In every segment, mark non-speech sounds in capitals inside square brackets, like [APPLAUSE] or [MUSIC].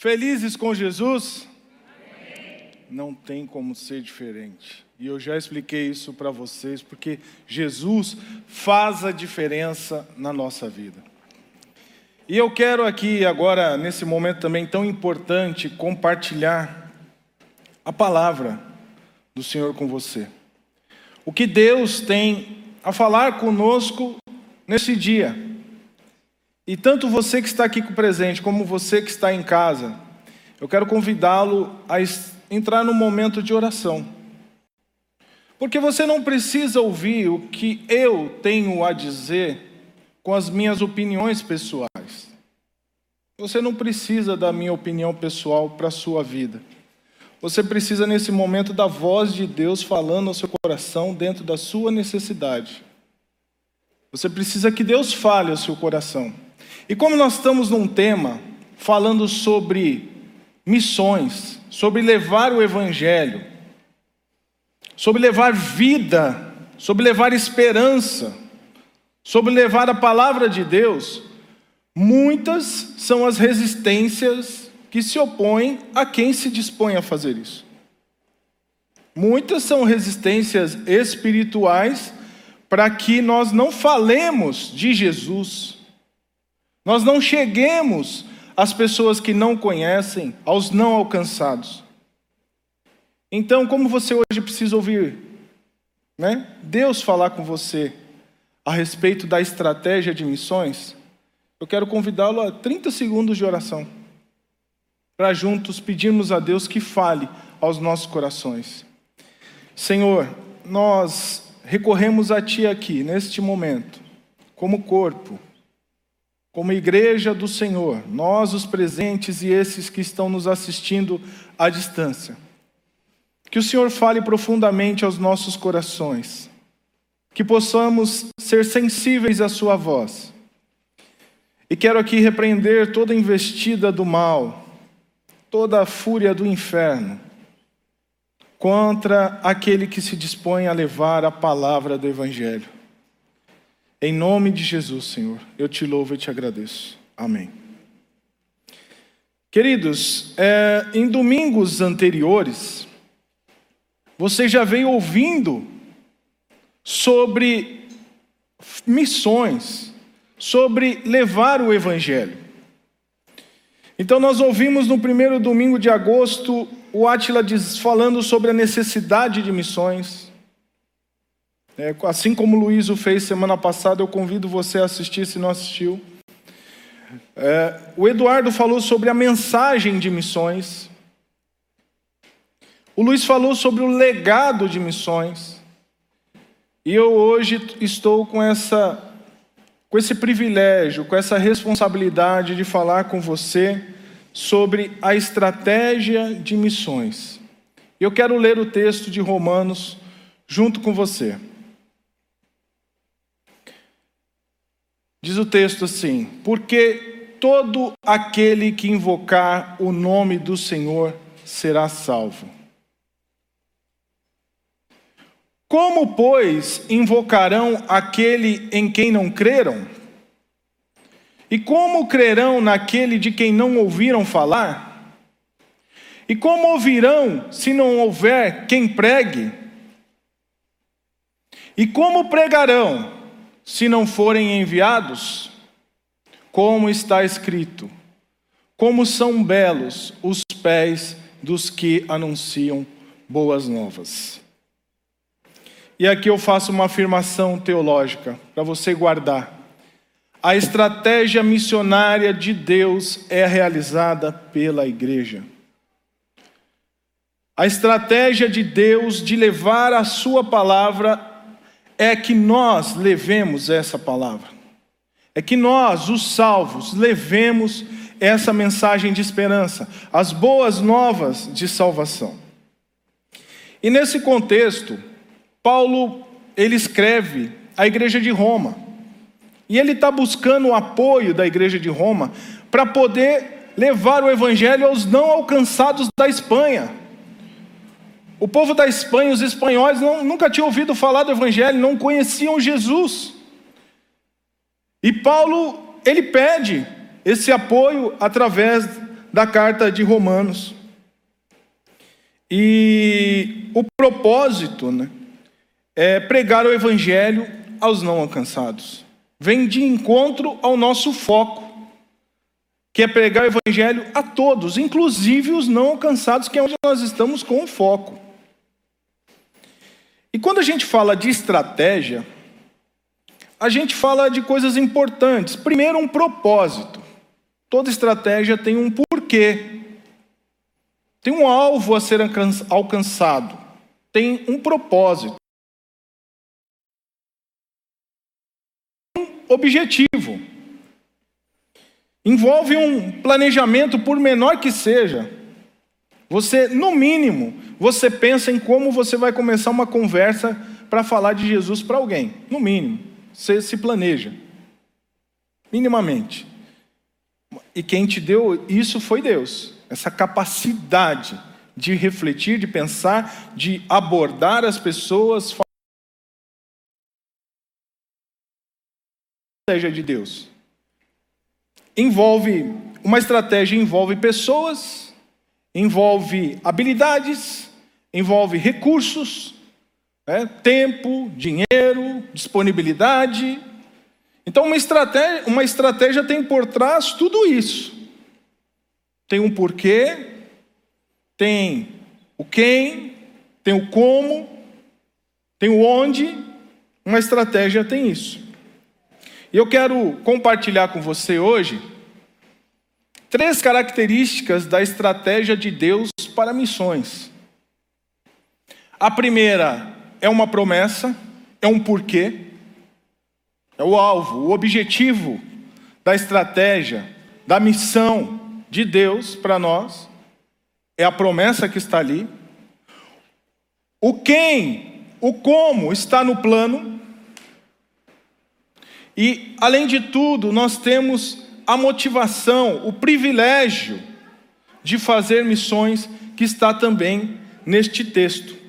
Felizes com Jesus? Não tem como ser diferente. E eu já expliquei isso para vocês, porque Jesus faz a diferença na nossa vida. E eu quero aqui, agora, nesse momento também tão importante, compartilhar a palavra do Senhor com você. O que Deus tem a falar conosco nesse dia. E tanto você que está aqui presente, como você que está em casa, eu quero convidá-lo a entrar no momento de oração. Porque você não precisa ouvir o que eu tenho a dizer com as minhas opiniões pessoais. Você não precisa da minha opinião pessoal para a sua vida. Você precisa, nesse momento, da voz de Deus falando ao seu coração dentro da sua necessidade. Você precisa que Deus fale ao seu coração. E como nós estamos num tema falando sobre missões, sobre levar o Evangelho, sobre levar vida, sobre levar esperança, sobre levar a palavra de Deus, muitas são as resistências que se opõem a quem se dispõe a fazer isso. Muitas são resistências espirituais para que nós não falemos de Jesus, nós não cheguemos às pessoas que não conhecem, aos não alcançados. Então, como você hoje precisa ouvir né, Deus falar com você a respeito da estratégia de missões, eu quero convidá-lo a 30 segundos de oração, para juntos pedirmos a Deus que fale aos nossos corações. Senhor, nós recorremos a Ti aqui, neste momento, como corpo, como igreja do Senhor, nós os presentes e esses que estão nos assistindo à distância. Que o Senhor fale profundamente aos nossos corações, que possamos ser sensíveis à Sua voz. E quero aqui repreender toda investida do mal, toda a fúria do inferno, contra aquele que se dispõe a levar a palavra do Evangelho. Em nome de Jesus, Senhor, eu te louvo e te agradeço. Amém. Queridos, é, em domingos anteriores, você já veio ouvindo sobre missões, sobre levar o Evangelho. Então, nós ouvimos no primeiro domingo de agosto o Átila falando sobre a necessidade de missões. É, assim como o Luiz o fez semana passada, eu convido você a assistir se não assistiu. É, o Eduardo falou sobre a mensagem de missões. O Luiz falou sobre o legado de missões. E eu hoje estou com essa com esse privilégio, com essa responsabilidade de falar com você sobre a estratégia de missões. Eu quero ler o texto de Romanos junto com você. Diz o texto assim: Porque todo aquele que invocar o nome do Senhor será salvo. Como, pois, invocarão aquele em quem não creram? E como crerão naquele de quem não ouviram falar? E como ouvirão se não houver quem pregue? E como pregarão se não forem enviados? Como está escrito: Como são belos os pés dos que anunciam boas novas. E aqui eu faço uma afirmação teológica para você guardar. A estratégia missionária de Deus é realizada pela igreja. A estratégia de Deus de levar a sua palavra é que nós levemos essa palavra. É que nós, os salvos, levemos essa mensagem de esperança, as boas novas de salvação. E nesse contexto, Paulo ele escreve à igreja de Roma. E ele está buscando o apoio da igreja de Roma para poder levar o evangelho aos não alcançados da Espanha. O povo da Espanha, os espanhóis, não, nunca tinham ouvido falar do evangelho, não conheciam Jesus. E Paulo, ele pede esse apoio através da carta de Romanos. E o propósito né, é pregar o evangelho aos não alcançados. Vem de encontro ao nosso foco, que é pregar o evangelho a todos, inclusive os não alcançados, que é onde nós estamos com o foco. E quando a gente fala de estratégia, a gente fala de coisas importantes. Primeiro, um propósito. Toda estratégia tem um porquê. Tem um alvo a ser alcançado. Tem um propósito. Um objetivo. Envolve um planejamento, por menor que seja. Você, no mínimo, você pensa em como você vai começar uma conversa para falar de Jesus para alguém. No mínimo, você se planeja. Minimamente. E quem te deu isso foi Deus. Essa capacidade de refletir, de pensar, de abordar as pessoas. Estratégia de Deus. Envolve, uma estratégia envolve pessoas, envolve habilidades, envolve recursos, né? tempo, dinheiro, disponibilidade. Então, uma estratégia, uma estratégia tem por trás tudo isso. Tem um porquê, tem o quem, tem o como, tem o onde. Uma estratégia tem isso. E eu quero compartilhar com você hoje Três características da estratégia de Deus para missões. A primeira é uma promessa, é um porquê, é o alvo, o objetivo da estratégia, da missão de Deus para nós, é a promessa que está ali. O quem, o como está no plano. E, além de tudo, nós temos a motivação, o privilégio de fazer missões que está também neste texto.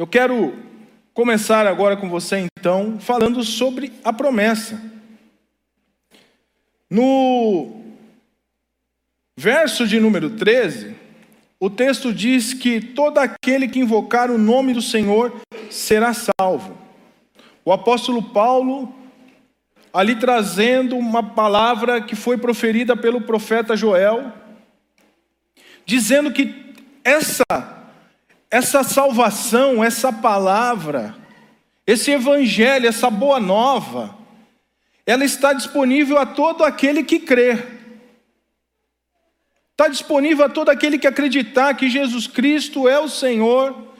Eu quero começar agora com você, então, falando sobre a promessa. No verso de número 13, o texto diz que todo aquele que invocar o nome do Senhor será salvo. O apóstolo Paulo ali trazendo uma palavra que foi proferida pelo profeta Joel, dizendo que essa essa salvação, essa palavra, esse evangelho, essa boa nova, ela está disponível a todo aquele que crê. Está disponível a todo aquele que acreditar que Jesus Cristo é o Senhor,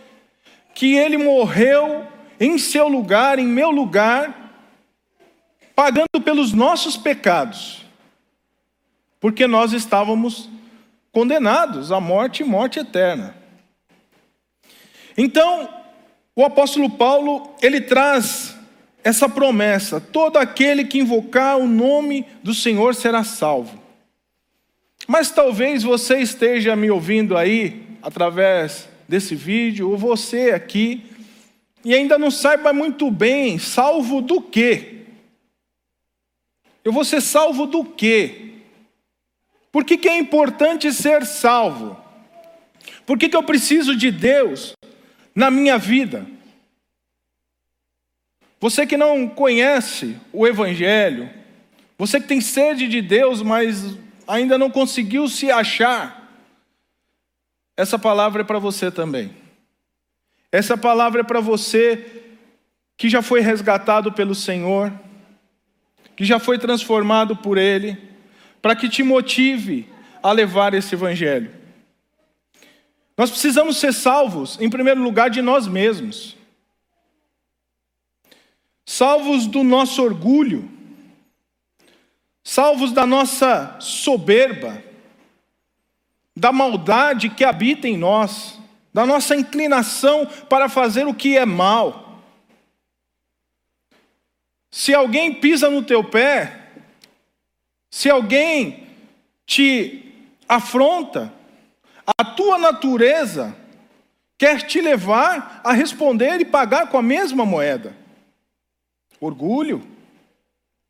que Ele morreu em seu lugar, em meu lugar, pagando pelos nossos pecados, porque nós estávamos condenados à morte e morte eterna. Então, o apóstolo Paulo, ele traz essa promessa: todo aquele que invocar o nome do Senhor será salvo. Mas talvez você esteja me ouvindo aí através desse vídeo, ou você aqui, e ainda não saiba muito bem, salvo do quê? Eu vou ser salvo do quê? Por que, que é importante ser salvo? Por que, que eu preciso de Deus na minha vida? Você que não conhece o Evangelho, você que tem sede de Deus, mas ainda não conseguiu se achar, essa palavra é para você também. Essa palavra é para você que já foi resgatado pelo Senhor que já foi transformado por Ele, para que te motive a levar esse Evangelho. Nós precisamos ser salvos, em primeiro lugar, de nós mesmos. Salvos do nosso orgulho, salvos da nossa soberba, da maldade que habita em nós, da nossa inclinação para fazer o que é mal. Se alguém pisa no teu pé, se alguém te afronta, a tua natureza quer te levar a responder e pagar com a mesma moeda. Orgulho,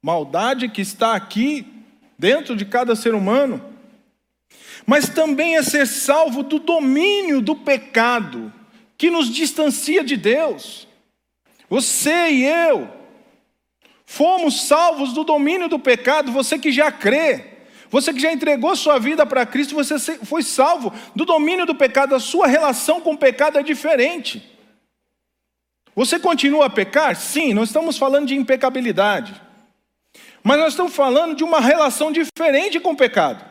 maldade que está aqui dentro de cada ser humano, mas também é ser salvo do domínio do pecado que nos distancia de Deus. Você e eu fomos salvos do domínio do pecado, você que já crê. Você que já entregou sua vida para Cristo, você foi salvo do domínio do pecado. A sua relação com o pecado é diferente. Você continua a pecar? Sim, não estamos falando de impecabilidade. Mas nós estamos falando de uma relação diferente com o pecado.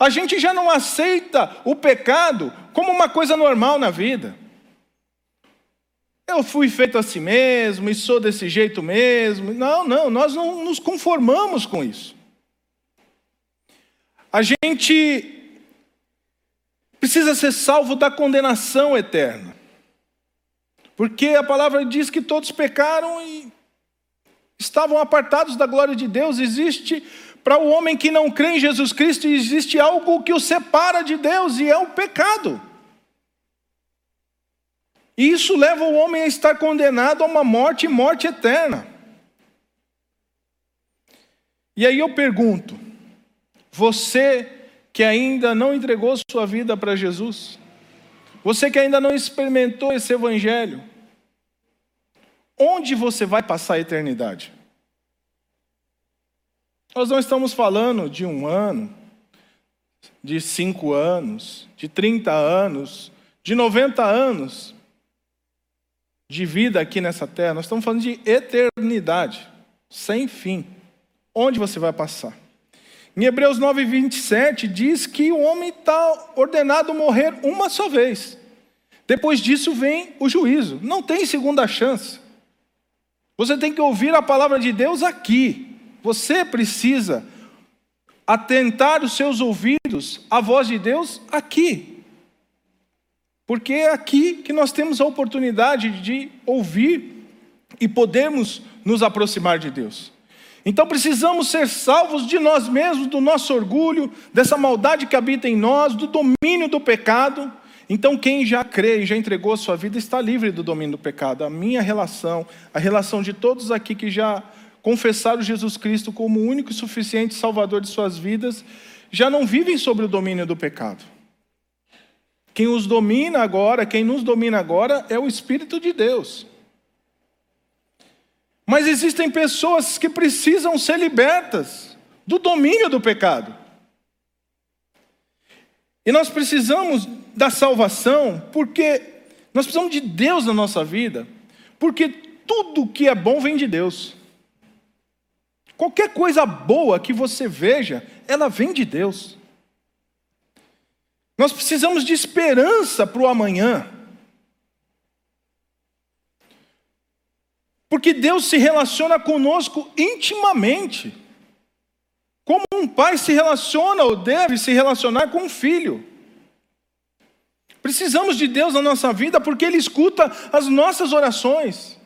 A gente já não aceita o pecado como uma coisa normal na vida. Eu fui feito assim mesmo e sou desse jeito mesmo. Não, não, nós não nos conformamos com isso. A gente precisa ser salvo da condenação eterna. Porque a palavra diz que todos pecaram e estavam apartados da glória de Deus. Existe, para o homem que não crê em Jesus Cristo, existe algo que o separa de Deus e é o pecado. E isso leva o homem a estar condenado a uma morte e morte eterna. E aí eu pergunto: você que ainda não entregou sua vida para Jesus, você que ainda não experimentou esse evangelho, onde você vai passar a eternidade? Nós não estamos falando de um ano, de cinco anos, de 30 anos, de 90 anos de vida aqui nessa terra, nós estamos falando de eternidade, sem fim. Onde você vai passar? Em Hebreus 9, 27 diz que o homem está ordenado morrer uma só vez. Depois disso vem o juízo. Não tem segunda chance. Você tem que ouvir a palavra de Deus aqui. Você precisa atentar os seus ouvidos à voz de Deus aqui. Porque é aqui que nós temos a oportunidade de ouvir e podemos nos aproximar de Deus. Então precisamos ser salvos de nós mesmos, do nosso orgulho, dessa maldade que habita em nós, do domínio do pecado. Então, quem já crê e já entregou a sua vida está livre do domínio do pecado. A minha relação, a relação de todos aqui que já confessaram Jesus Cristo como o único e suficiente Salvador de suas vidas, já não vivem sobre o domínio do pecado. Quem os domina agora, quem nos domina agora, é o Espírito de Deus. Mas existem pessoas que precisam ser libertas do domínio do pecado. E nós precisamos da salvação, porque nós precisamos de Deus na nossa vida, porque tudo que é bom vem de Deus. Qualquer coisa boa que você veja, ela vem de Deus. Nós precisamos de esperança para o amanhã. Porque Deus se relaciona conosco intimamente. Como um pai se relaciona ou deve se relacionar com um filho. Precisamos de Deus na nossa vida porque Ele escuta as nossas orações.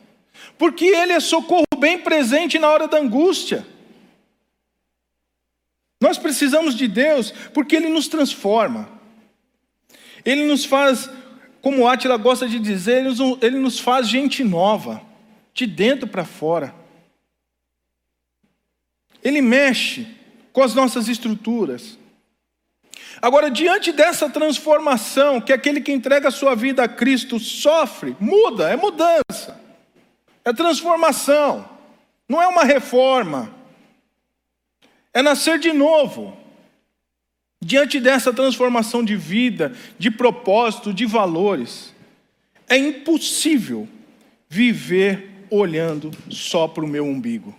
Porque Ele é socorro bem presente na hora da angústia. Nós precisamos de Deus porque Ele nos transforma. Ele nos faz, como Átila gosta de dizer, Ele nos faz gente nova de dentro para fora. Ele mexe com as nossas estruturas. Agora, diante dessa transformação que aquele que entrega a sua vida a Cristo sofre, muda, é mudança, é transformação, não é uma reforma, é nascer de novo. Diante dessa transformação de vida, de propósito, de valores, é impossível viver olhando só para o meu umbigo.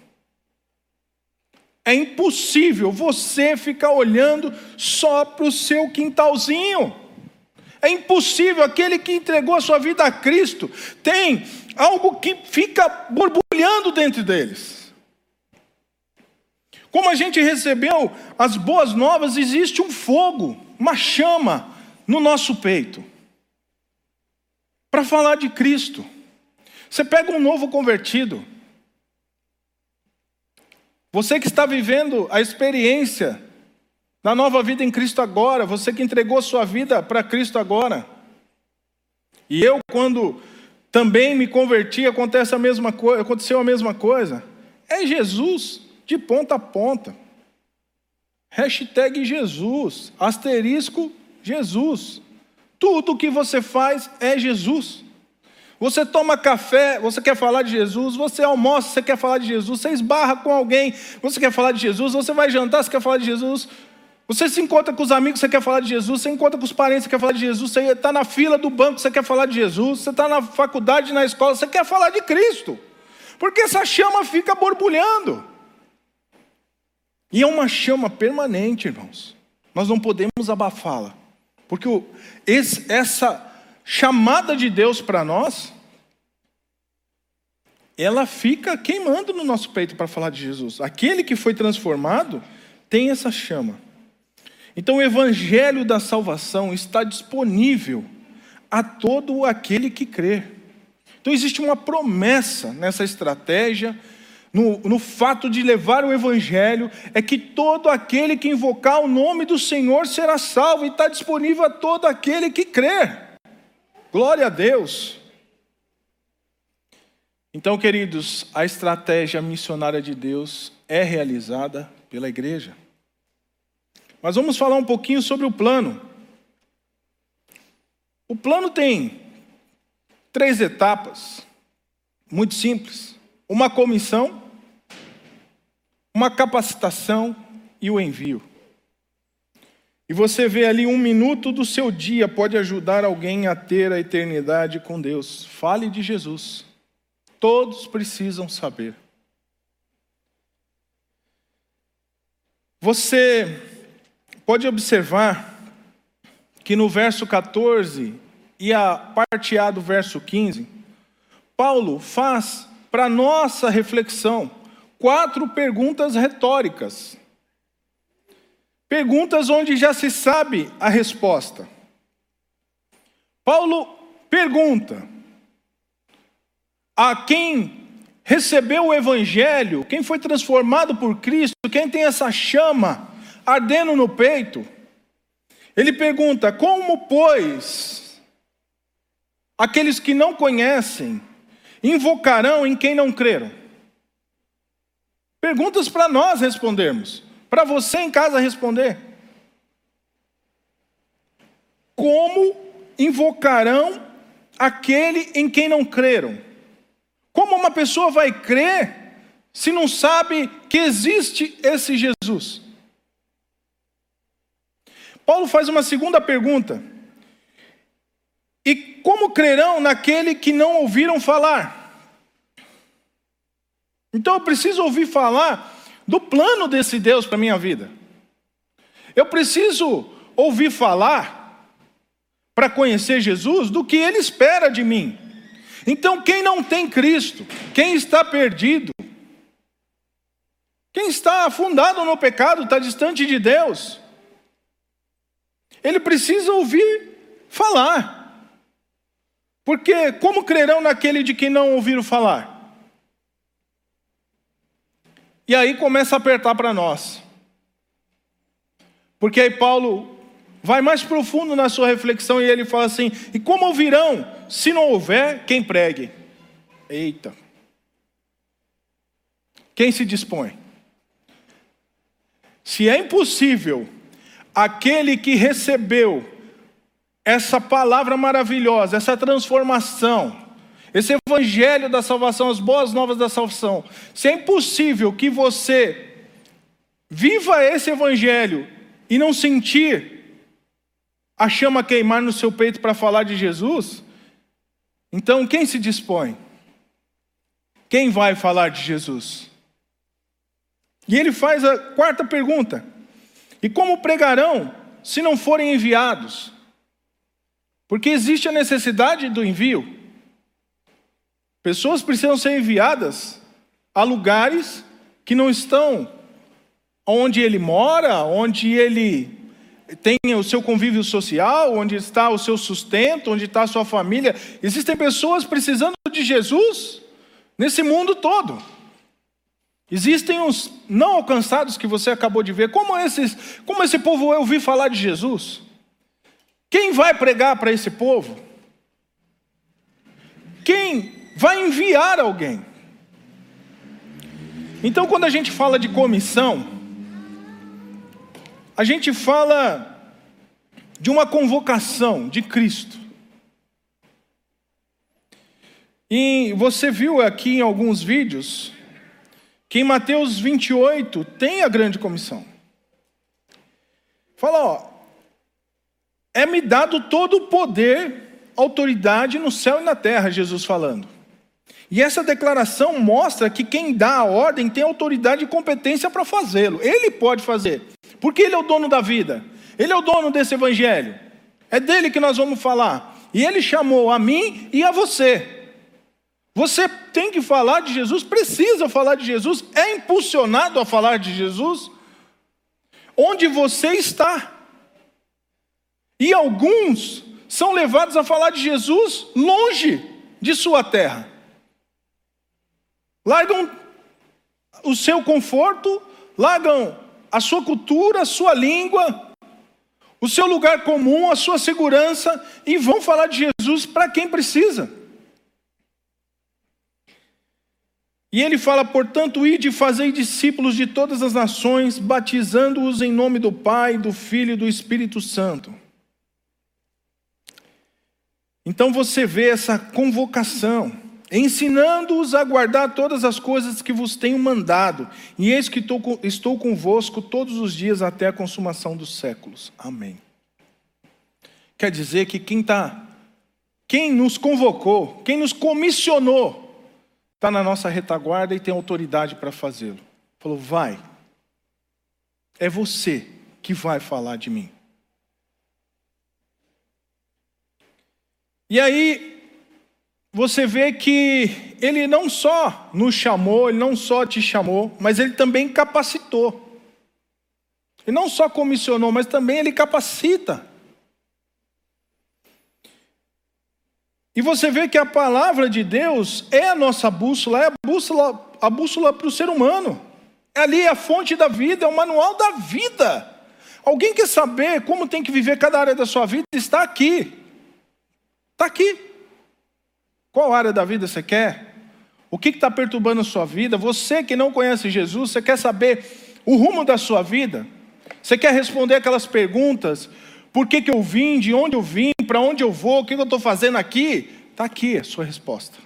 É impossível você ficar olhando só para o seu quintalzinho. É impossível aquele que entregou a sua vida a Cristo tem algo que fica borbulhando dentro deles. Como a gente recebeu as boas novas, existe um fogo, uma chama no nosso peito para falar de Cristo. Você pega um novo convertido, você que está vivendo a experiência da nova vida em Cristo agora, você que entregou sua vida para Cristo agora. E eu, quando também me converti, acontece a mesma coisa, aconteceu a mesma coisa. É Jesus de ponta a ponta. Hashtag Jesus, asterisco Jesus. Tudo que você faz é Jesus. Você toma café, você quer falar de Jesus, você almoça, você quer falar de Jesus, você esbarra com alguém, você quer falar de Jesus, você vai jantar, você quer falar de Jesus, você se encontra com os amigos, você quer falar de Jesus, você encontra com os parentes, você quer falar de Jesus, você está na fila do banco, você quer falar de Jesus, você está na faculdade, na escola, você quer falar de Cristo, porque essa chama fica borbulhando. E é uma chama permanente, irmãos. Nós não podemos abafá-la, porque esse, essa chamada de Deus para nós, ela fica queimando no nosso peito para falar de Jesus. Aquele que foi transformado tem essa chama. Então o evangelho da salvação está disponível a todo aquele que crê. Então existe uma promessa nessa estratégia, no, no fato de levar o evangelho, é que todo aquele que invocar o nome do Senhor será salvo, e está disponível a todo aquele que crê. Glória a Deus. Então, queridos, a estratégia missionária de Deus é realizada pela igreja. Mas vamos falar um pouquinho sobre o plano. O plano tem três etapas, muito simples: uma comissão, uma capacitação e o envio. E você vê ali um minuto do seu dia pode ajudar alguém a ter a eternidade com Deus. Fale de Jesus. Todos precisam saber. Você pode observar que no verso 14 e a parte A do verso 15, Paulo faz para nossa reflexão quatro perguntas retóricas. Perguntas onde já se sabe a resposta. Paulo pergunta a quem recebeu o Evangelho, quem foi transformado por Cristo, quem tem essa chama ardendo no peito, ele pergunta: como, pois, aqueles que não conhecem invocarão em quem não creram? Perguntas para nós respondermos para você em casa responder. Como invocarão aquele em quem não creram? Como uma pessoa vai crer se não sabe que existe esse Jesus? Paulo faz uma segunda pergunta. E como crerão naquele que não ouviram falar? Então eu preciso ouvir falar do plano desse Deus para a minha vida. Eu preciso ouvir falar, para conhecer Jesus, do que Ele espera de mim. Então, quem não tem Cristo, quem está perdido, quem está afundado no pecado, está distante de Deus, ele precisa ouvir falar. Porque como crerão naquele de quem não ouviram falar? E aí começa a apertar para nós. Porque aí Paulo vai mais profundo na sua reflexão e ele fala assim: e como ouvirão se não houver quem pregue? Eita. Quem se dispõe? Se é impossível aquele que recebeu essa palavra maravilhosa, essa transformação, esse evangelho da salvação, as boas novas da salvação. Se é impossível que você viva esse evangelho e não sentir a chama queimar no seu peito para falar de Jesus, então quem se dispõe? Quem vai falar de Jesus? E ele faz a quarta pergunta: E como pregarão se não forem enviados? Porque existe a necessidade do envio. Pessoas precisam ser enviadas a lugares que não estão onde ele mora, onde ele tem o seu convívio social, onde está o seu sustento, onde está a sua família. Existem pessoas precisando de Jesus nesse mundo todo. Existem os não alcançados que você acabou de ver. Como, esses, como esse povo eu ouvi falar de Jesus? Quem vai pregar para esse povo? Quem vai enviar alguém. Então, quando a gente fala de comissão, a gente fala de uma convocação de Cristo. E você viu aqui em alguns vídeos que em Mateus 28 tem a grande comissão. Fala, ó, é-me dado todo o poder, autoridade no céu e na terra, Jesus falando. E essa declaração mostra que quem dá a ordem tem autoridade e competência para fazê-lo. Ele pode fazer, porque ele é o dono da vida. Ele é o dono desse evangelho. É dele que nós vamos falar. E ele chamou a mim e a você. Você tem que falar de Jesus, precisa falar de Jesus, é impulsionado a falar de Jesus onde você está. E alguns são levados a falar de Jesus longe de sua terra. Largam o seu conforto, largam a sua cultura, a sua língua, o seu lugar comum, a sua segurança e vão falar de Jesus para quem precisa. E ele fala, portanto, ide e fazei discípulos de todas as nações, batizando-os em nome do Pai, do Filho e do Espírito Santo. Então você vê essa convocação, ensinando-os a guardar todas as coisas que vos tenho mandado, e eis que estou convosco todos os dias até a consumação dos séculos. Amém. Quer dizer que quem está, quem nos convocou, quem nos comissionou, está na nossa retaguarda e tem autoridade para fazê-lo. Falou: vai, é você que vai falar de mim. E aí, você vê que ele não só nos chamou, ele não só te chamou, mas ele também capacitou. Ele não só comissionou, mas também ele capacita. E você vê que a palavra de Deus é a nossa bússola, é a bússola, a bússola para o ser humano. Ali é a fonte da vida, é o manual da vida. Alguém quer saber como tem que viver cada área da sua vida? Está aqui. Está aqui. Qual área da vida você quer? O que está perturbando a sua vida? Você que não conhece Jesus, você quer saber o rumo da sua vida? Você quer responder aquelas perguntas? Por que, que eu vim? De onde eu vim? Para onde eu vou? O que, que eu estou fazendo aqui? Está aqui a sua resposta.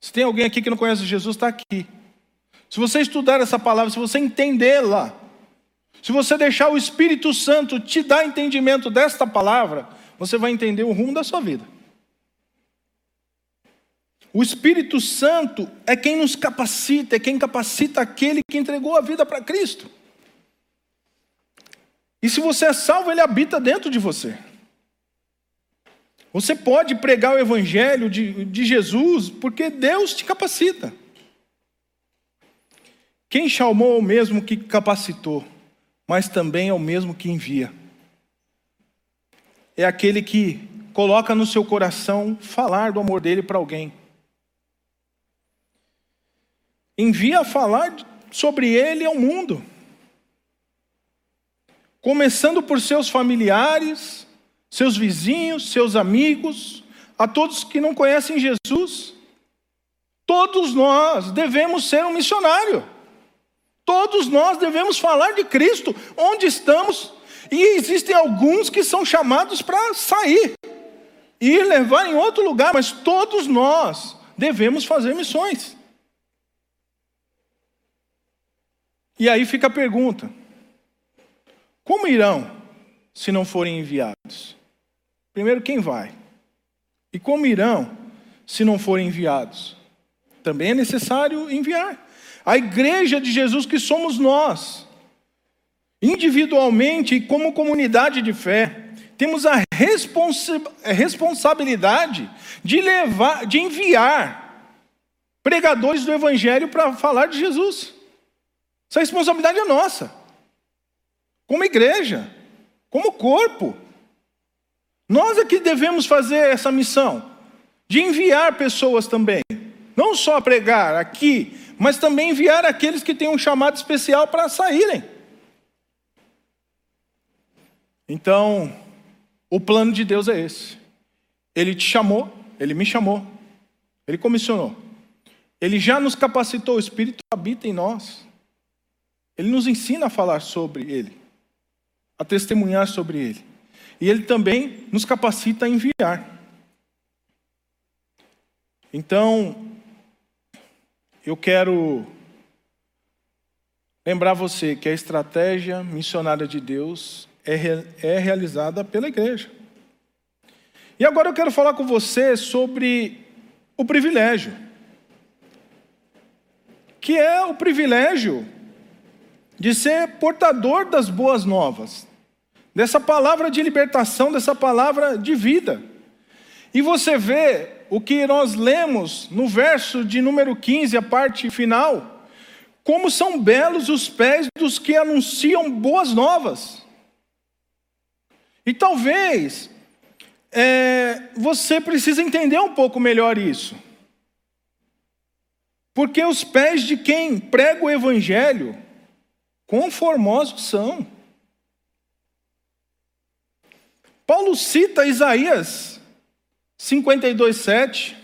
Se tem alguém aqui que não conhece Jesus, está aqui. Se você estudar essa palavra, se você entendê-la, se você deixar o Espírito Santo te dar entendimento desta palavra, você vai entender o rumo da sua vida. O Espírito Santo é quem nos capacita, é quem capacita aquele que entregou a vida para Cristo. E se você é salvo, ele habita dentro de você. Você pode pregar o Evangelho de, de Jesus porque Deus te capacita. Quem chamou é o mesmo que capacitou, mas também é o mesmo que envia. É aquele que coloca no seu coração falar do amor dele para alguém. Envia a falar sobre ele ao mundo começando por seus familiares, seus vizinhos, seus amigos, a todos que não conhecem Jesus. Todos nós devemos ser um missionário. Todos nós devemos falar de Cristo onde estamos. E existem alguns que são chamados para sair e levar em outro lugar, mas todos nós devemos fazer missões. E aí fica a pergunta: como irão se não forem enviados? Primeiro, quem vai? E como irão se não forem enviados? Também é necessário enviar. A igreja de Jesus que somos nós, individualmente e como comunidade de fé, temos a responsa responsabilidade de levar, de enviar pregadores do evangelho para falar de Jesus. Essa responsabilidade é nossa como igreja, como corpo. Nós é que devemos fazer essa missão de enviar pessoas também, não só pregar aqui, mas também enviar aqueles que têm um chamado especial para saírem. Então, o plano de Deus é esse. Ele te chamou, ele me chamou, ele comissionou. Ele já nos capacitou, o Espírito habita em nós. Ele nos ensina a falar sobre ele. a testemunhar sobre Ele. E Ele também nos capacita a enviar. Então, eu quero lembrar você que a estratégia missionária de Deus é, é realizada pela igreja. E agora eu quero falar com você sobre o privilégio, que é o privilégio de ser portador das boas novas, dessa palavra de libertação, dessa palavra de vida. E você vê o que nós lemos no verso de número 15, a parte final, como são belos os pés dos que anunciam boas novas. E talvez é, você precisa entender um pouco melhor isso. Porque os pés de quem prega o Evangelho, quão formosos são. Paulo cita Isaías 52, 7,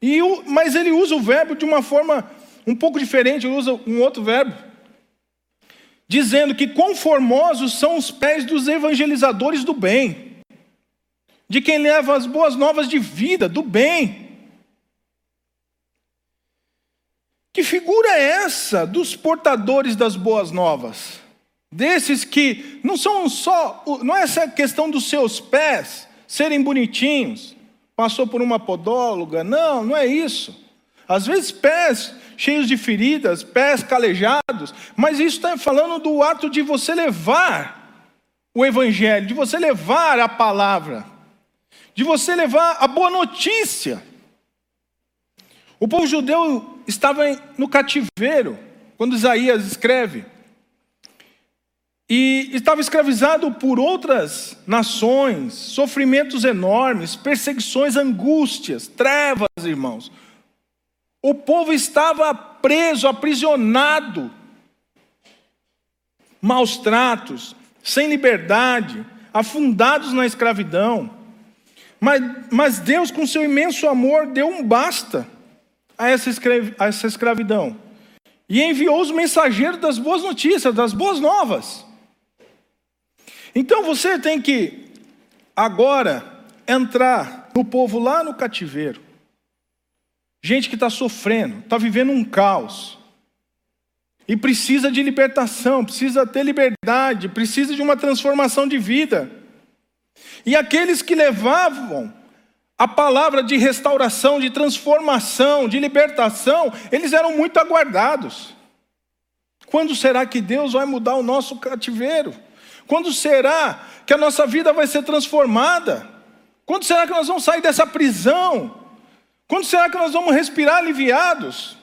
e, mas ele usa o verbo de uma forma um pouco diferente, ele usa um outro verbo, dizendo que quão formosos são os pés dos evangelizadores do bem de quem leva as boas novas de vida, do bem. Que figura é essa dos portadores das boas novas? Desses que não são só, não é essa questão dos seus pés serem bonitinhos, passou por uma podóloga, não, não é isso. Às vezes pés cheios de feridas, pés calejados, mas isso está falando do ato de você levar o Evangelho, de você levar a palavra de você levar a boa notícia. O povo judeu estava no cativeiro, quando Isaías escreve, e estava escravizado por outras nações, sofrimentos enormes, perseguições, angústias, trevas, irmãos. O povo estava preso, aprisionado, maus tratos, sem liberdade, afundados na escravidão. Mas, mas Deus, com seu imenso amor, deu um basta a essa, a essa escravidão. E enviou os mensageiros das boas notícias, das boas novas. Então você tem que agora entrar no povo lá no cativeiro. Gente que está sofrendo, está vivendo um caos. E precisa de libertação, precisa ter liberdade, precisa de uma transformação de vida. E aqueles que levavam a palavra de restauração, de transformação, de libertação, eles eram muito aguardados. Quando será que Deus vai mudar o nosso cativeiro? Quando será que a nossa vida vai ser transformada? Quando será que nós vamos sair dessa prisão? Quando será que nós vamos respirar aliviados?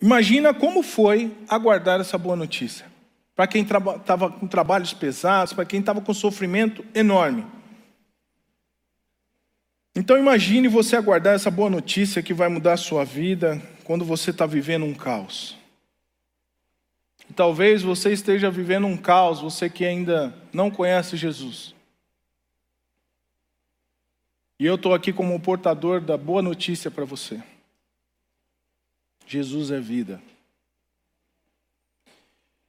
Imagina como foi aguardar essa boa notícia para quem estava com trabalhos pesados, para quem estava com sofrimento enorme. Então imagine você aguardar essa boa notícia que vai mudar a sua vida quando você está vivendo um caos. Talvez você esteja vivendo um caos, você que ainda não conhece Jesus. E eu estou aqui como portador da boa notícia para você. Jesus é vida.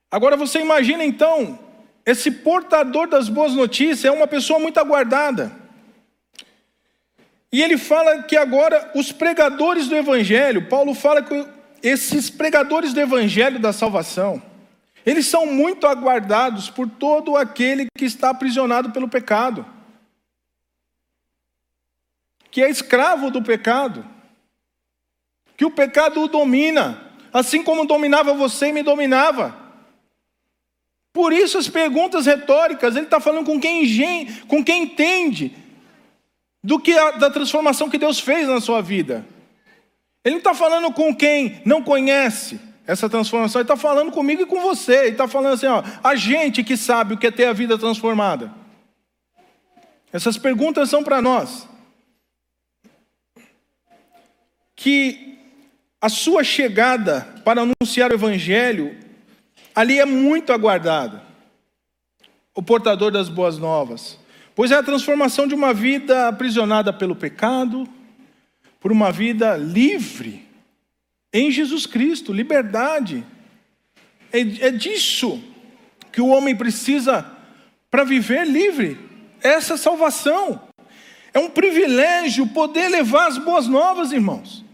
Agora você imagina então, esse portador das boas notícias é uma pessoa muito aguardada. E ele fala que agora os pregadores do Evangelho, Paulo fala que esses pregadores do Evangelho da salvação, eles são muito aguardados por todo aquele que está aprisionado pelo pecado, que é escravo do pecado, que o pecado o domina, assim como dominava você e me dominava. Por isso as perguntas retóricas, ele está falando com quem, com quem entende do que a, da transformação que Deus fez na sua vida. Ele não está falando com quem não conhece essa transformação, ele está falando comigo e com você. Ele está falando assim, ó, a gente que sabe o que é ter a vida transformada. Essas perguntas são para nós. Que a sua chegada para anunciar o Evangelho ali é muito aguardado o portador das boas novas, pois é a transformação de uma vida aprisionada pelo pecado por uma vida livre em Jesus Cristo, liberdade. É, é disso que o homem precisa para viver livre. Essa salvação. É um privilégio poder levar as boas novas, irmãos.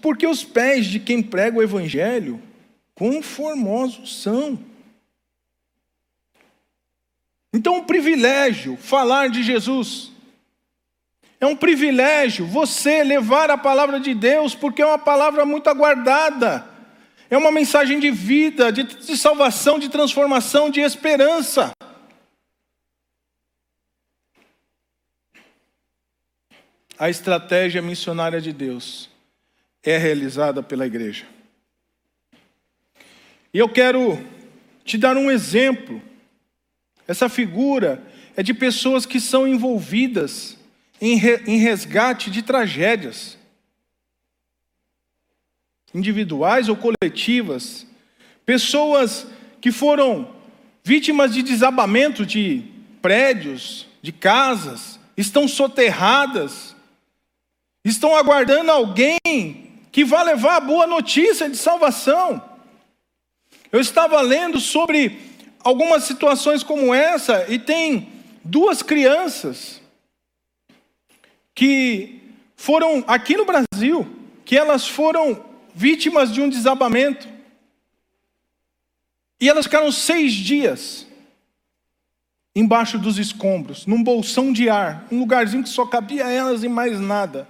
Porque os pés de quem prega o Evangelho, quão formosos são. Então, um privilégio falar de Jesus. É um privilégio você levar a palavra de Deus, porque é uma palavra muito aguardada. É uma mensagem de vida, de, de salvação, de transformação, de esperança. A estratégia missionária de Deus é realizada pela igreja. E eu quero te dar um exemplo. Essa figura é de pessoas que são envolvidas em, re, em resgate de tragédias, individuais ou coletivas, pessoas que foram vítimas de desabamento de prédios, de casas, estão soterradas, estão aguardando alguém que vá levar a boa notícia de salvação. Eu estava lendo sobre algumas situações como essa e tem duas crianças que foram aqui no Brasil, que elas foram vítimas de um desabamento. E elas ficaram seis dias embaixo dos escombros, num bolsão de ar, um lugarzinho que só cabia elas e mais nada.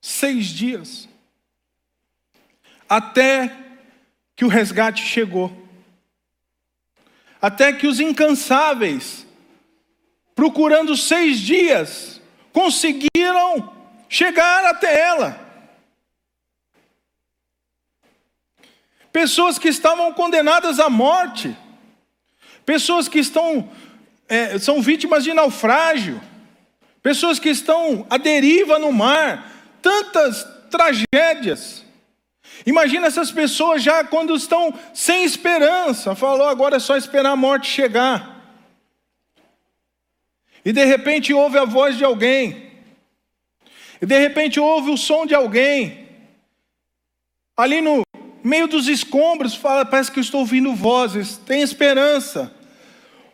Seis dias. Até que o resgate chegou. Até que os incansáveis, procurando seis dias, conseguiram chegar até ela. Pessoas que estavam condenadas à morte, pessoas que estão é, são vítimas de naufrágio, pessoas que estão à deriva no mar, tantas tragédias. Imagina essas pessoas já quando estão sem esperança, falou agora é só esperar a morte chegar. E de repente ouve a voz de alguém. E de repente ouve o som de alguém. Ali no meio dos escombros, fala, parece que eu estou ouvindo vozes. Tem esperança.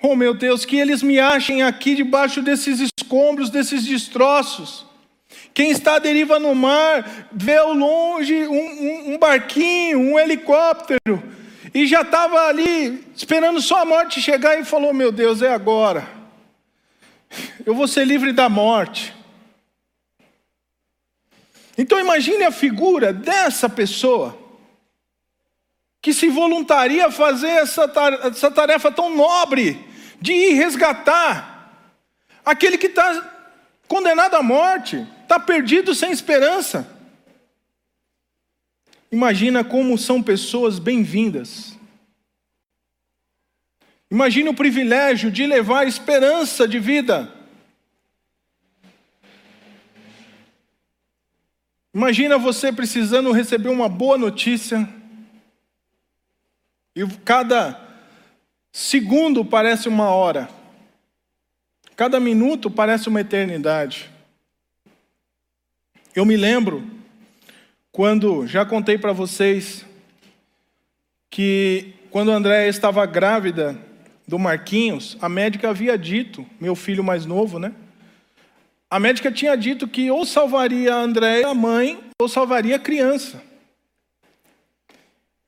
Oh meu Deus, que eles me achem aqui debaixo desses escombros, desses destroços. Quem está à deriva no mar, vê ao longe um, um, um barquinho, um helicóptero, e já estava ali esperando só a morte chegar e falou: Meu Deus, é agora eu vou ser livre da morte. Então imagine a figura dessa pessoa que se voluntaria a fazer essa tarefa tão nobre de ir resgatar aquele que está condenado à morte, está perdido sem esperança. Imagina como são pessoas bem-vindas. Imagine o privilégio de levar esperança de vida. Imagina você precisando receber uma boa notícia e cada segundo parece uma hora, cada minuto parece uma eternidade. Eu me lembro quando já contei para vocês que quando a Andréia estava grávida do Marquinhos, a médica havia dito, meu filho mais novo, né? A médica tinha dito que ou salvaria a Andréia, a mãe, ou salvaria a criança.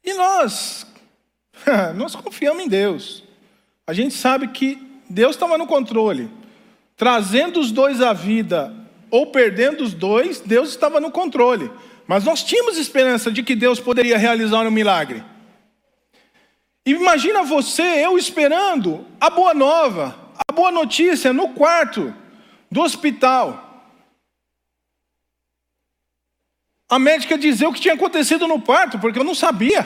E nós, [LAUGHS] nós confiamos em Deus. A gente sabe que Deus estava no controle. Trazendo os dois à vida ou perdendo os dois, Deus estava no controle. Mas nós tínhamos esperança de que Deus poderia realizar um milagre. Imagina você, eu esperando a boa nova, a boa notícia no quarto do hospital. A médica dizer o que tinha acontecido no parto, porque eu não sabia.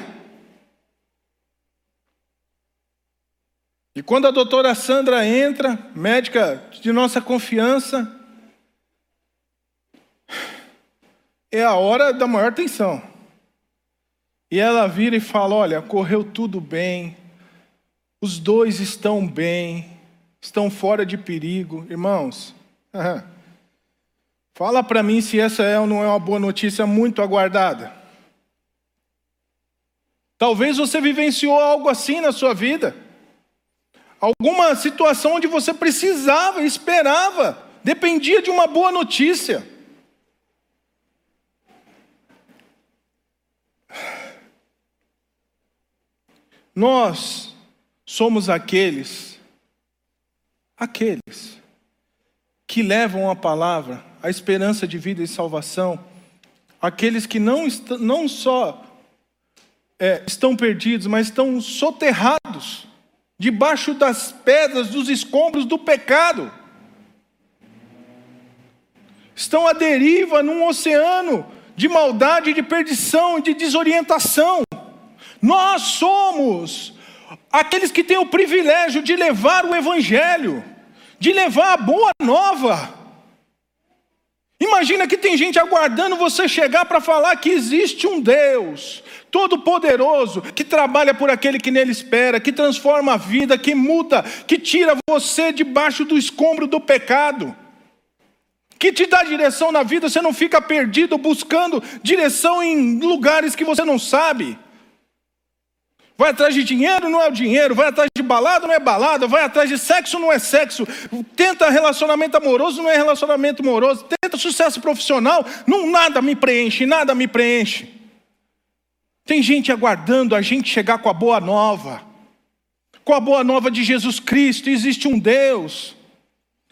E quando a doutora Sandra entra, médica de nossa confiança, é a hora da maior tensão. E ela vira e fala: Olha, correu tudo bem, os dois estão bem, estão fora de perigo. Irmãos, [LAUGHS] fala para mim se essa é ou não é uma boa notícia muito aguardada. Talvez você vivenciou algo assim na sua vida. alguma situação onde você precisava, esperava, dependia de uma boa notícia. Nós somos aqueles, aqueles que levam a palavra, a esperança de vida e salvação, aqueles que não, não só é, estão perdidos, mas estão soterrados debaixo das pedras, dos escombros do pecado. Estão à deriva num oceano de maldade, de perdição, de desorientação. Nós somos aqueles que têm o privilégio de levar o Evangelho, de levar a boa nova. Imagina que tem gente aguardando você chegar para falar que existe um Deus todo-poderoso que trabalha por aquele que nele espera, que transforma a vida, que muda, que tira você debaixo do escombro do pecado, que te dá direção na vida, você não fica perdido buscando direção em lugares que você não sabe. Vai atrás de dinheiro, não é o dinheiro. Vai atrás de balada, não é balada. Vai atrás de sexo, não é sexo. Tenta relacionamento amoroso, não é relacionamento amoroso. Tenta sucesso profissional, não nada me preenche, nada me preenche. Tem gente aguardando a gente chegar com a boa nova. Com a boa nova de Jesus Cristo, existe um Deus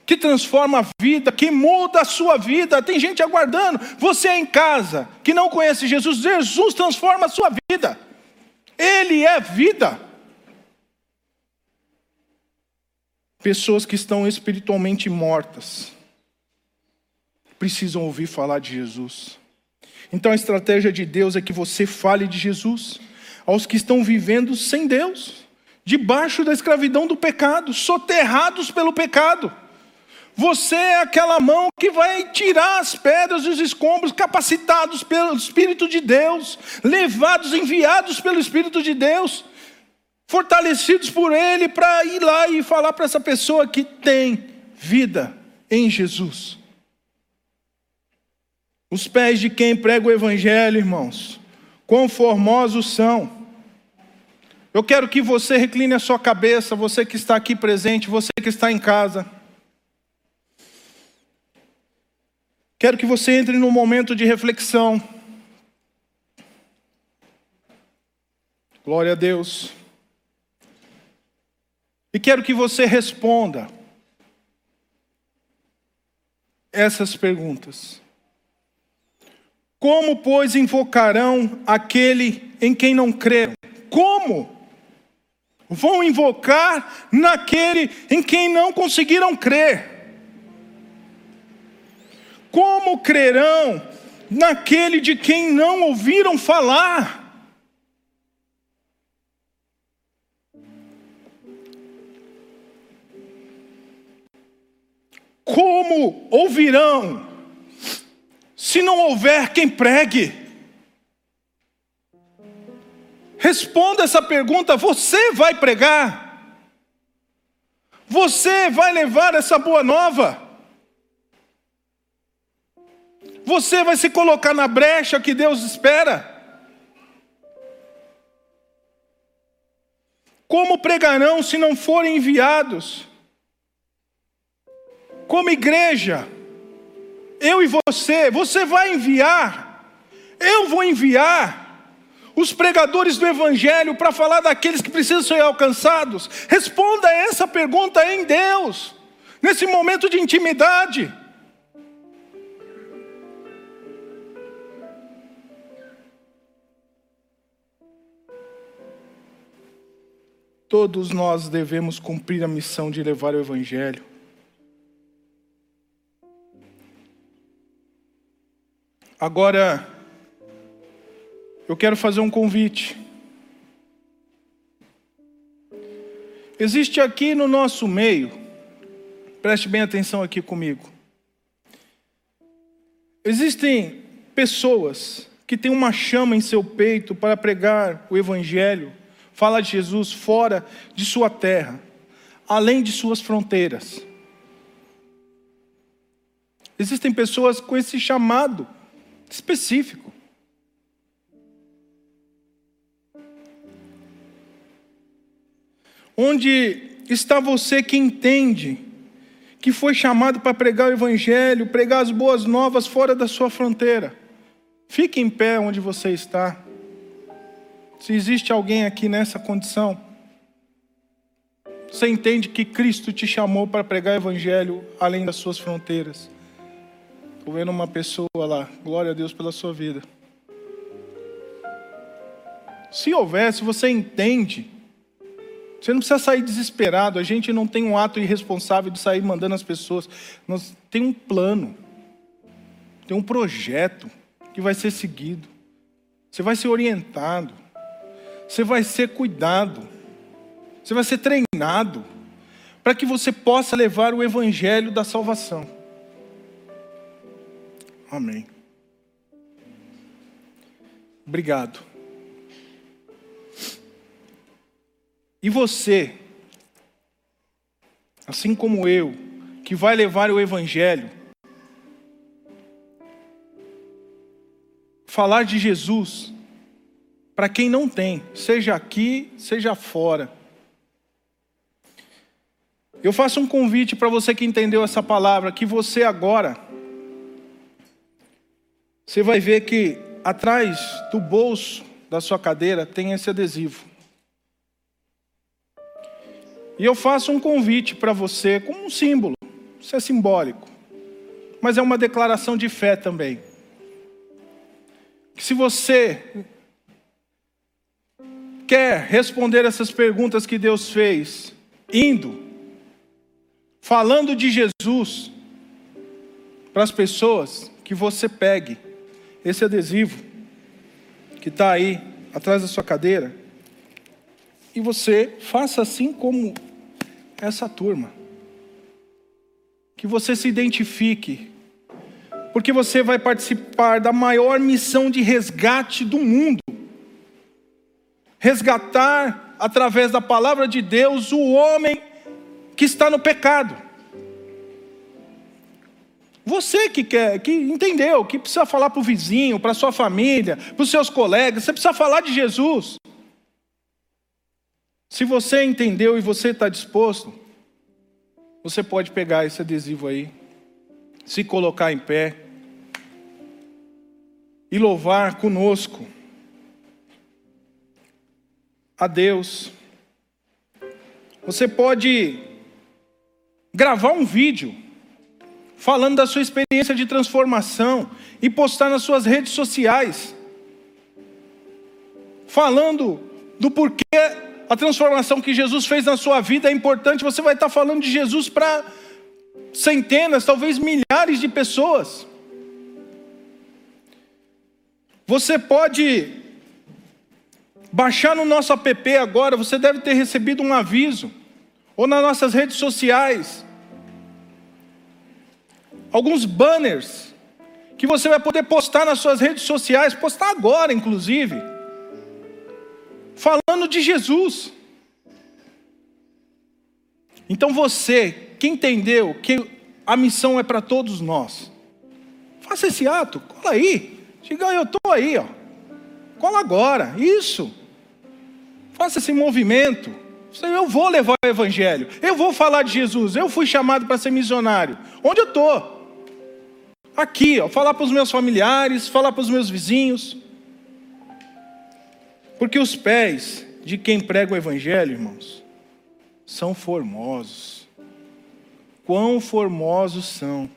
que transforma a vida, que muda a sua vida. Tem gente aguardando. Você é em casa, que não conhece Jesus, Jesus transforma a sua vida. Ele é vida. Pessoas que estão espiritualmente mortas precisam ouvir falar de Jesus. Então a estratégia de Deus é que você fale de Jesus aos que estão vivendo sem Deus, debaixo da escravidão do pecado, soterrados pelo pecado. Você é aquela mão que vai tirar as pedras e os escombros, capacitados pelo Espírito de Deus, levados, enviados pelo Espírito de Deus, fortalecidos por Ele para ir lá e falar para essa pessoa que tem vida em Jesus. Os pés de quem prega o Evangelho, irmãos, quão formosos são. Eu quero que você recline a sua cabeça, você que está aqui presente, você que está em casa. Quero que você entre num momento de reflexão. Glória a Deus. E quero que você responda essas perguntas. Como, pois, invocarão aquele em quem não creram? Como? Vão invocar naquele em quem não conseguiram crer. Como crerão naquele de quem não ouviram falar? Como ouvirão se não houver quem pregue? Responda essa pergunta: você vai pregar? Você vai levar essa boa nova? Você vai se colocar na brecha que Deus espera? Como pregarão se não forem enviados? Como igreja, eu e você, você vai enviar, eu vou enviar os pregadores do Evangelho para falar daqueles que precisam ser alcançados? Responda essa pergunta em Deus, nesse momento de intimidade. Todos nós devemos cumprir a missão de levar o Evangelho. Agora, eu quero fazer um convite. Existe aqui no nosso meio, preste bem atenção aqui comigo. Existem pessoas que têm uma chama em seu peito para pregar o Evangelho fala de Jesus fora de sua terra, além de suas fronteiras. Existem pessoas com esse chamado específico. Onde está você que entende que foi chamado para pregar o Evangelho, pregar as boas novas fora da sua fronteira? Fique em pé onde você está. Se existe alguém aqui nessa condição, você entende que Cristo te chamou para pregar Evangelho além das suas fronteiras. Estou vendo uma pessoa lá, glória a Deus pela sua vida. Se houver, se você entende, você não precisa sair desesperado. A gente não tem um ato irresponsável de sair mandando as pessoas. Nós tem um plano, tem um projeto que vai ser seguido. Você vai ser orientado, você vai ser cuidado. Você vai ser treinado para que você possa levar o evangelho da salvação. Amém. Obrigado. E você, assim como eu, que vai levar o Evangelho, falar de Jesus para quem não tem, seja aqui, seja fora. Eu faço um convite para você que entendeu essa palavra, que você agora, você vai ver que atrás do bolso da sua cadeira tem esse adesivo. E eu faço um convite para você como um símbolo, isso é simbólico, mas é uma declaração de fé também. Que se você quer responder essas perguntas que Deus fez, indo, falando de Jesus para as pessoas, que você pegue esse adesivo que está aí atrás da sua cadeira e você faça assim como essa turma. Que você se identifique, porque você vai participar da maior missão de resgate do mundo resgatar através da palavra de Deus o homem que está no pecado. Você que quer, que entendeu, que precisa falar para o vizinho, para sua família, para os seus colegas, você precisa falar de Jesus. Se você entendeu e você está disposto, você pode pegar esse adesivo aí, se colocar em pé e louvar conosco a Deus. Você pode gravar um vídeo falando da sua experiência de transformação e postar nas suas redes sociais, falando do porquê a transformação que Jesus fez na sua vida é importante. Você vai estar falando de Jesus para centenas, talvez milhares de pessoas. Você pode baixar no nosso app agora, você deve ter recebido um aviso ou nas nossas redes sociais, alguns banners que você vai poder postar nas suas redes sociais, postar agora, inclusive, falando de Jesus. Então você, que entendeu que a missão é para todos nós, faça esse ato, cola aí, diga eu estou aí, ó. cola agora, isso, faça esse movimento. Eu vou levar o Evangelho, eu vou falar de Jesus, eu fui chamado para ser missionário. Onde eu estou? Aqui, ó, falar para os meus familiares, falar para os meus vizinhos. Porque os pés de quem prega o Evangelho, irmãos, são formosos. Quão formosos são.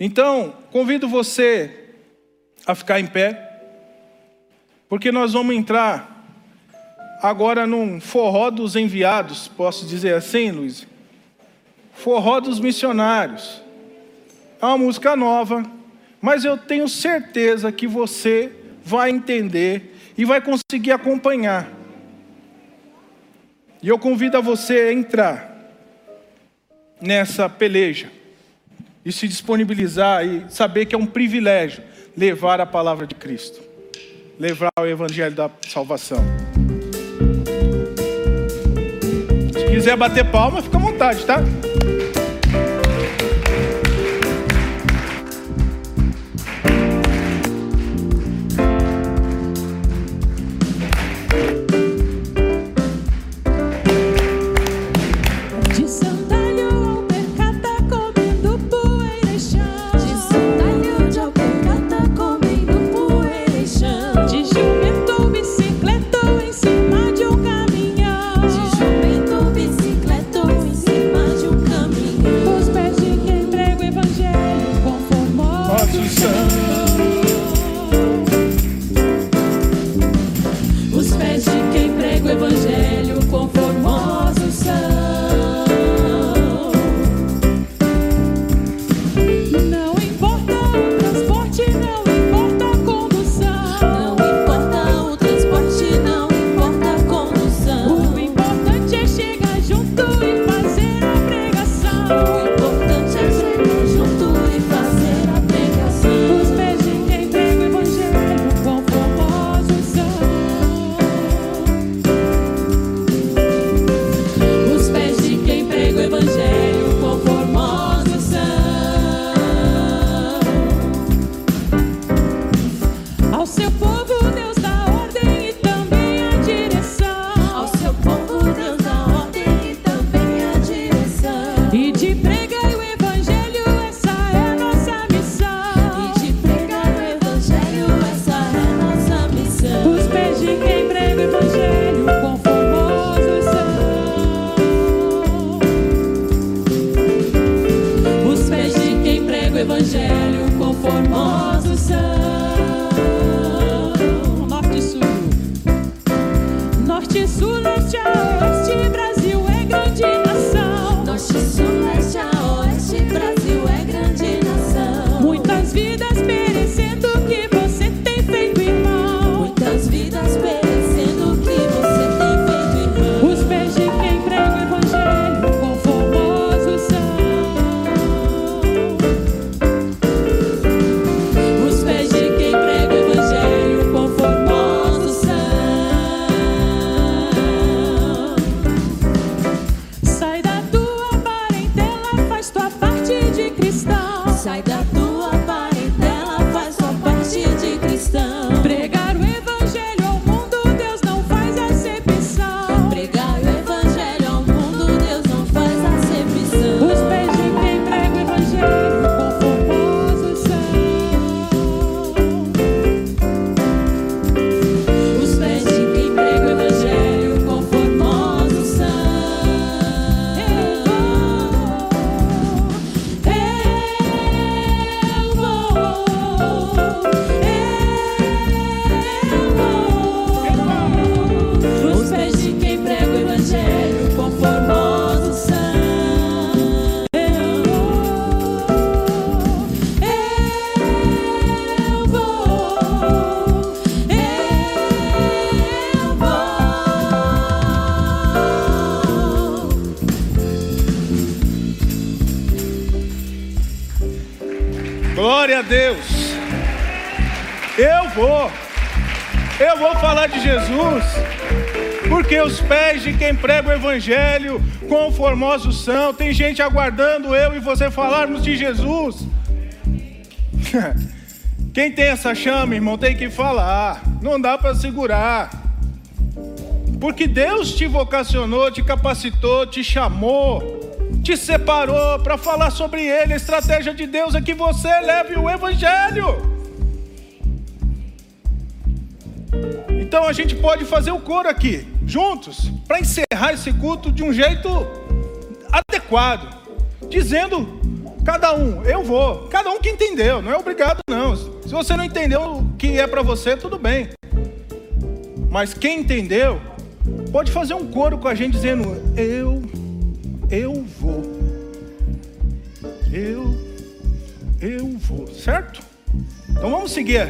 Então, convido você a ficar em pé, porque nós vamos entrar agora num forró dos enviados, posso dizer assim, Luiz? Forró dos missionários. É uma música nova, mas eu tenho certeza que você vai entender e vai conseguir acompanhar. E eu convido a você a entrar nessa peleja e se disponibilizar e saber que é um privilégio levar a palavra de Cristo, levar o evangelho da salvação. quiser bater palma, fica à vontade, tá? Prega o Evangelho, quão formosos são. Tem gente aguardando eu e você falarmos de Jesus. [LAUGHS] Quem tem essa chama, irmão, tem que falar. Não dá para segurar. Porque Deus te vocacionou, te capacitou, te chamou, te separou para falar sobre Ele. A estratégia de Deus é que você leve o Evangelho. Então a gente pode fazer o coro aqui, juntos, para encerrar esse culto de um jeito adequado, dizendo cada um, eu vou, cada um que entendeu, não é obrigado não. Se você não entendeu o que é para você, tudo bem. Mas quem entendeu, pode fazer um coro com a gente dizendo: Eu, eu vou. Eu, eu vou, certo? Então vamos seguir.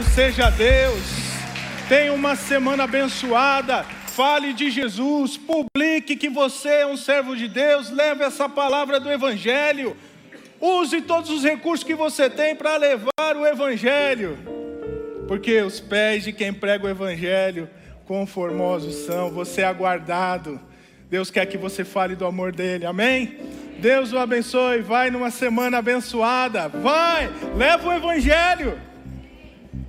Louvado seja Deus. Tenha uma semana abençoada. Fale de Jesus. Publique que você é um servo de Deus. Leve essa palavra do Evangelho. Use todos os recursos que você tem para levar o Evangelho. Porque os pés de quem prega o Evangelho, quão formosos são. Você é aguardado. Deus quer que você fale do amor dele. Amém? Deus o abençoe. Vai numa semana abençoada. Vai, leva o Evangelho.